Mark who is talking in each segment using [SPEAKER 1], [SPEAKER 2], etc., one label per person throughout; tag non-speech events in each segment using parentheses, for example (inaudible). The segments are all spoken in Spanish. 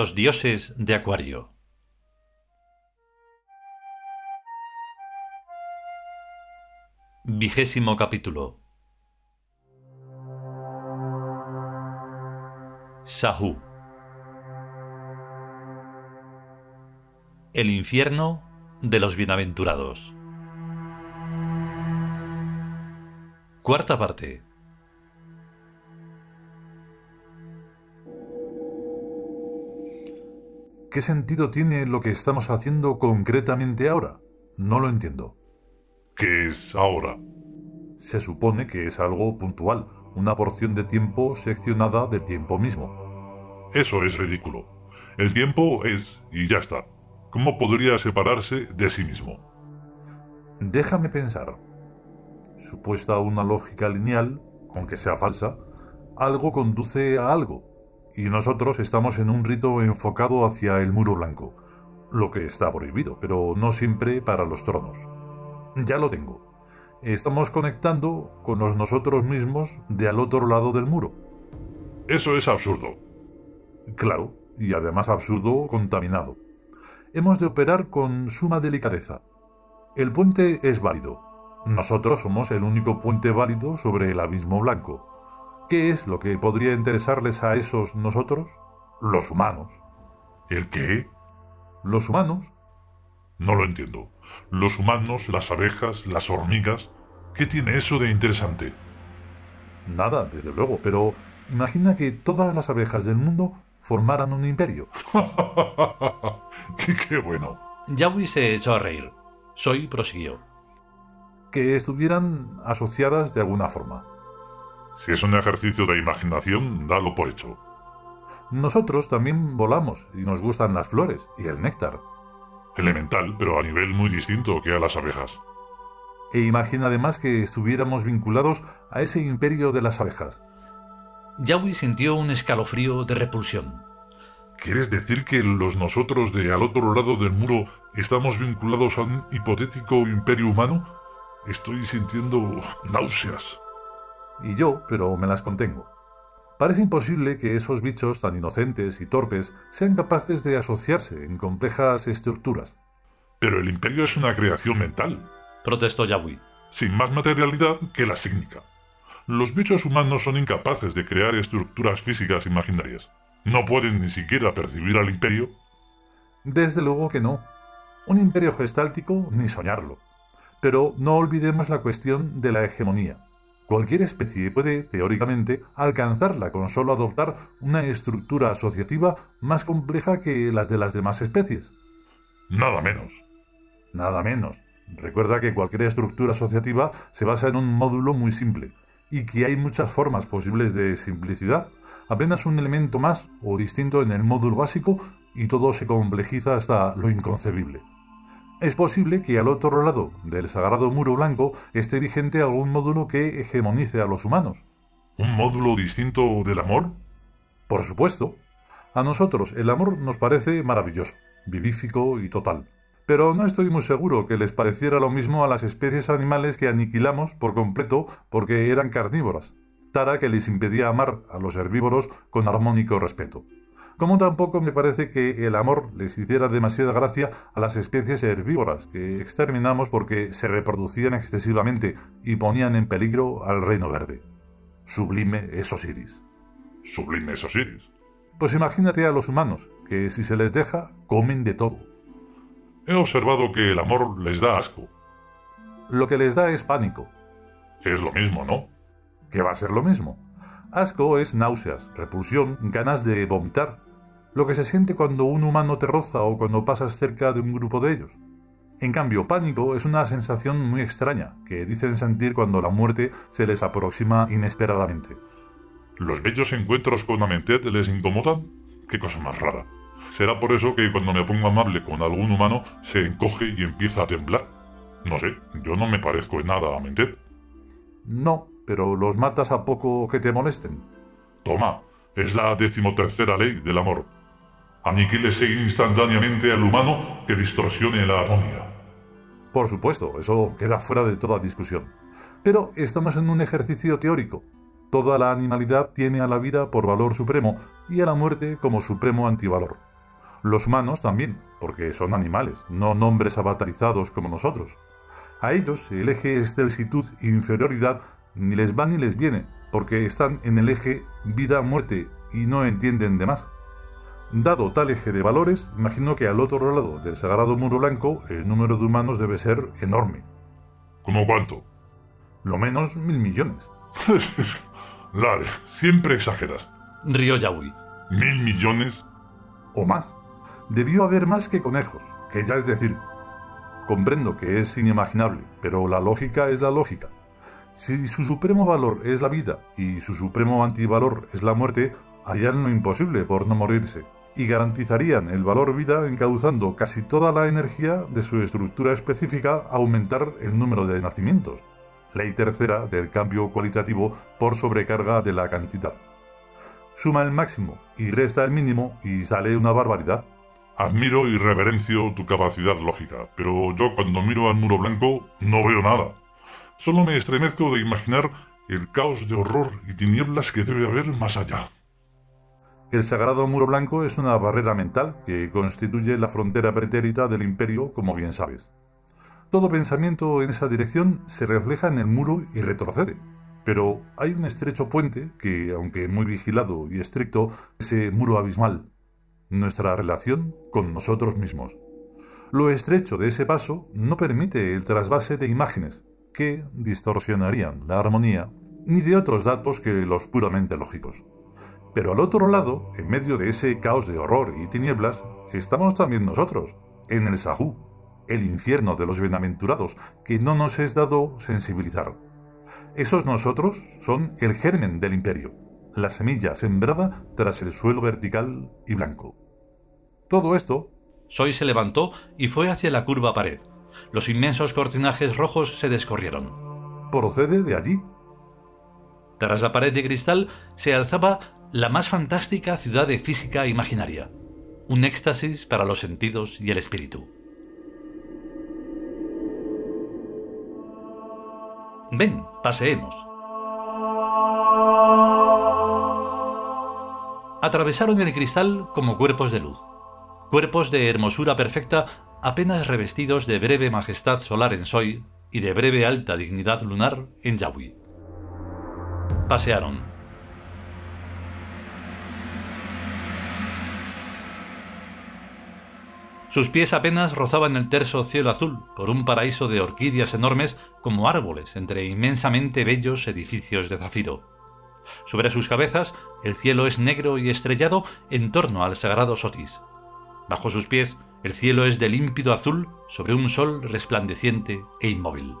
[SPEAKER 1] Los dioses de Acuario. Vigésimo capítulo. Sahu. El infierno de los bienaventurados. Cuarta parte.
[SPEAKER 2] ¿Qué sentido tiene lo que estamos haciendo concretamente ahora? No lo entiendo.
[SPEAKER 3] ¿Qué es ahora?
[SPEAKER 2] Se supone que es algo puntual, una porción de tiempo seccionada del tiempo mismo.
[SPEAKER 3] Eso es ridículo. El tiempo es y ya está. ¿Cómo podría separarse de sí mismo?
[SPEAKER 2] Déjame pensar. Supuesta una lógica lineal, aunque sea falsa, algo conduce a algo y nosotros estamos en un rito enfocado hacia el muro blanco, lo que está prohibido, pero no siempre para los tronos. Ya lo tengo. Estamos conectando con los nosotros mismos de al otro lado del muro.
[SPEAKER 3] Eso es absurdo.
[SPEAKER 2] Claro, y además absurdo contaminado. Hemos de operar con suma delicadeza. El puente es válido. Nosotros somos el único puente válido sobre el abismo blanco. ¿Qué es lo que podría interesarles a esos nosotros? Los humanos.
[SPEAKER 3] ¿El qué?
[SPEAKER 2] Los humanos.
[SPEAKER 3] No lo entiendo. Los humanos, las abejas, las hormigas. ¿Qué tiene eso de interesante?
[SPEAKER 2] Nada, desde luego, pero imagina que todas las abejas del mundo formaran un imperio. (laughs)
[SPEAKER 3] qué, qué bueno.
[SPEAKER 1] Yawi se echó a reír. Soy prosiguió.
[SPEAKER 2] Que estuvieran asociadas de alguna forma.
[SPEAKER 3] Si es un ejercicio de imaginación, dalo por hecho.
[SPEAKER 2] Nosotros también volamos y nos gustan las flores y el néctar.
[SPEAKER 3] Elemental, pero a nivel muy distinto que a las abejas.
[SPEAKER 2] E imagina además que estuviéramos vinculados a ese imperio de las abejas.
[SPEAKER 1] Yawi sintió un escalofrío de repulsión.
[SPEAKER 3] ¿Quieres decir que los nosotros de al otro lado del muro estamos vinculados a un hipotético imperio humano? Estoy sintiendo náuseas
[SPEAKER 2] y yo, pero me las contengo. Parece imposible que esos bichos tan inocentes y torpes sean capaces de asociarse en complejas estructuras.
[SPEAKER 3] Pero el imperio es una creación mental,
[SPEAKER 1] protestó Yahweh.
[SPEAKER 3] Sin más materialidad que la sígnica. Los bichos humanos son incapaces de crear estructuras físicas imaginarias. No pueden ni siquiera percibir al imperio.
[SPEAKER 2] Desde luego que no. Un imperio gestáltico ni soñarlo. Pero no olvidemos la cuestión de la hegemonía. Cualquier especie puede, teóricamente, alcanzarla con solo adoptar una estructura asociativa más compleja que las de las demás especies.
[SPEAKER 3] Nada menos.
[SPEAKER 2] Nada menos. Recuerda que cualquier estructura asociativa se basa en un módulo muy simple, y que hay muchas formas posibles de simplicidad. Apenas un elemento más o distinto en el módulo básico y todo se complejiza hasta lo inconcebible. Es posible que al otro lado del sagrado muro blanco esté vigente algún módulo que hegemonice a los humanos.
[SPEAKER 3] ¿Un módulo distinto del amor?
[SPEAKER 2] Por supuesto. A nosotros el amor nos parece maravilloso, vivífico y total. Pero no estoy muy seguro que les pareciera lo mismo a las especies animales que aniquilamos por completo porque eran carnívoras, tara que les impedía amar a los herbívoros con armónico respeto como tampoco me parece que el amor les hiciera demasiada gracia a las especies herbívoras que exterminamos porque se reproducían excesivamente y ponían en peligro al reino verde. Sublime es Osiris.
[SPEAKER 3] Sublime es Osiris.
[SPEAKER 2] Pues imagínate a los humanos, que si se les deja, comen de todo.
[SPEAKER 3] He observado que el amor les da asco.
[SPEAKER 2] Lo que les da es pánico.
[SPEAKER 3] Es lo mismo, ¿no?
[SPEAKER 2] ¿Qué va a ser lo mismo? Asco es náuseas, repulsión, ganas de vomitar, lo que se siente cuando un humano te roza o cuando pasas cerca de un grupo de ellos. En cambio, pánico es una sensación muy extraña que dicen sentir cuando la muerte se les aproxima inesperadamente.
[SPEAKER 3] ¿Los bellos encuentros con Amentet les incomodan? Qué cosa más rara. Será por eso que cuando me pongo amable con algún humano se encoge y empieza a temblar. No sé, yo no me parezco en nada a Amentet.
[SPEAKER 2] No, pero los matas a poco que te molesten.
[SPEAKER 3] Toma, es la decimotercera ley del amor aniquílese instantáneamente al humano que distorsione la armonía.
[SPEAKER 2] Por supuesto, eso queda fuera de toda discusión. Pero estamos en un ejercicio teórico. Toda la animalidad tiene a la vida por valor supremo y a la muerte como supremo antivalor. Los humanos también, porque son animales, no nombres avatarizados como nosotros. A ellos el eje excelsitud-inferioridad ni les va ni les viene, porque están en el eje vida-muerte y no entienden de más. Dado tal eje de valores, imagino que al otro lado del sagrado muro blanco el número de humanos debe ser enorme.
[SPEAKER 3] ¿Cómo cuánto?
[SPEAKER 2] Lo menos mil millones. (laughs)
[SPEAKER 3] Lare, siempre exageras.
[SPEAKER 1] Rió Yawi.
[SPEAKER 3] ¿Mil millones?
[SPEAKER 2] O más. Debió haber más que conejos, que ya es decir. Comprendo que es inimaginable, pero la lógica es la lógica. Si su supremo valor es la vida y su supremo antivalor es la muerte, harían lo imposible por no morirse y garantizarían el valor vida encauzando casi toda la energía de su estructura específica a aumentar el número de nacimientos. Ley tercera del cambio cualitativo por sobrecarga de la cantidad. Suma el máximo y resta el mínimo y sale una barbaridad.
[SPEAKER 3] Admiro y reverencio tu capacidad lógica, pero yo cuando miro al muro blanco no veo nada. Solo me estremezco de imaginar el caos de horror y tinieblas que debe haber más allá.
[SPEAKER 2] El sagrado muro blanco es una barrera mental que constituye la frontera pretérita del imperio, como bien sabes. Todo pensamiento en esa dirección se refleja en el muro y retrocede. Pero hay un estrecho puente que, aunque muy vigilado y estricto, ese muro abismal, nuestra relación con nosotros mismos. Lo estrecho de ese paso no permite el trasvase de imágenes, que distorsionarían la armonía, ni de otros datos que los puramente lógicos. Pero al otro lado, en medio de ese caos de horror y tinieblas, estamos también nosotros, en el Sahú, el infierno de los bienaventurados, que no nos es dado sensibilizar. Esos nosotros son el germen del imperio, la semilla sembrada tras el suelo vertical y blanco. Todo esto...
[SPEAKER 1] Soy se levantó y fue hacia la curva pared. Los inmensos cortinajes rojos se descorrieron.
[SPEAKER 2] Procede de allí.
[SPEAKER 1] Tras la pared de cristal se alzaba la más fantástica ciudad de física imaginaria. Un éxtasis para los sentidos y el espíritu. Ven, paseemos. Atravesaron el cristal como cuerpos de luz, cuerpos de hermosura perfecta apenas revestidos de breve majestad solar en Soy y de breve alta dignidad lunar en Yawi. Pasearon. Sus pies apenas rozaban el terso cielo azul por un paraíso de orquídeas enormes como árboles entre inmensamente bellos edificios de zafiro. Sobre sus cabezas el cielo es negro y estrellado en torno al sagrado Sotis. Bajo sus pies el cielo es de límpido azul sobre un sol resplandeciente e inmóvil.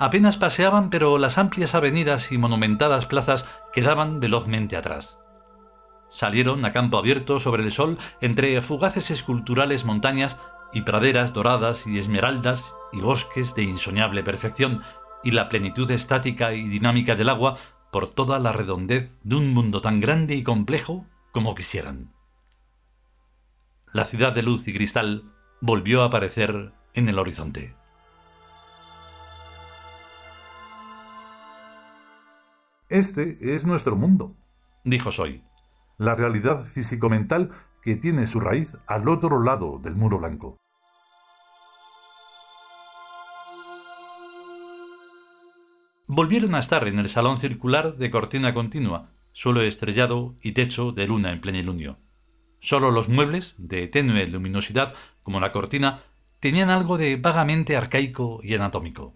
[SPEAKER 1] Apenas paseaban, pero las amplias avenidas y monumentadas plazas quedaban velozmente atrás. Salieron a campo abierto sobre el sol entre fugaces esculturales montañas y praderas doradas y esmeraldas y bosques de insoñable perfección y la plenitud estática y dinámica del agua por toda la redondez de un mundo tan grande y complejo como quisieran. La ciudad de luz y cristal volvió a aparecer en el horizonte.
[SPEAKER 2] Este es nuestro mundo,
[SPEAKER 1] dijo Soy
[SPEAKER 2] la realidad físico-mental que tiene su raíz al otro lado del muro blanco.
[SPEAKER 1] Volvieron a estar en el salón circular de cortina continua, suelo estrellado y techo de luna en plenilunio. Solo los muebles, de tenue luminosidad como la cortina, tenían algo de vagamente arcaico y anatómico.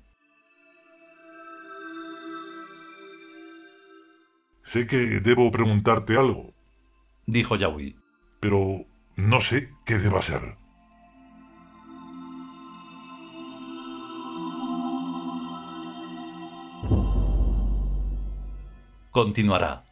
[SPEAKER 3] Sé que debo preguntarte algo,
[SPEAKER 1] dijo Yawi.
[SPEAKER 3] Pero no sé qué deba ser.
[SPEAKER 1] Continuará.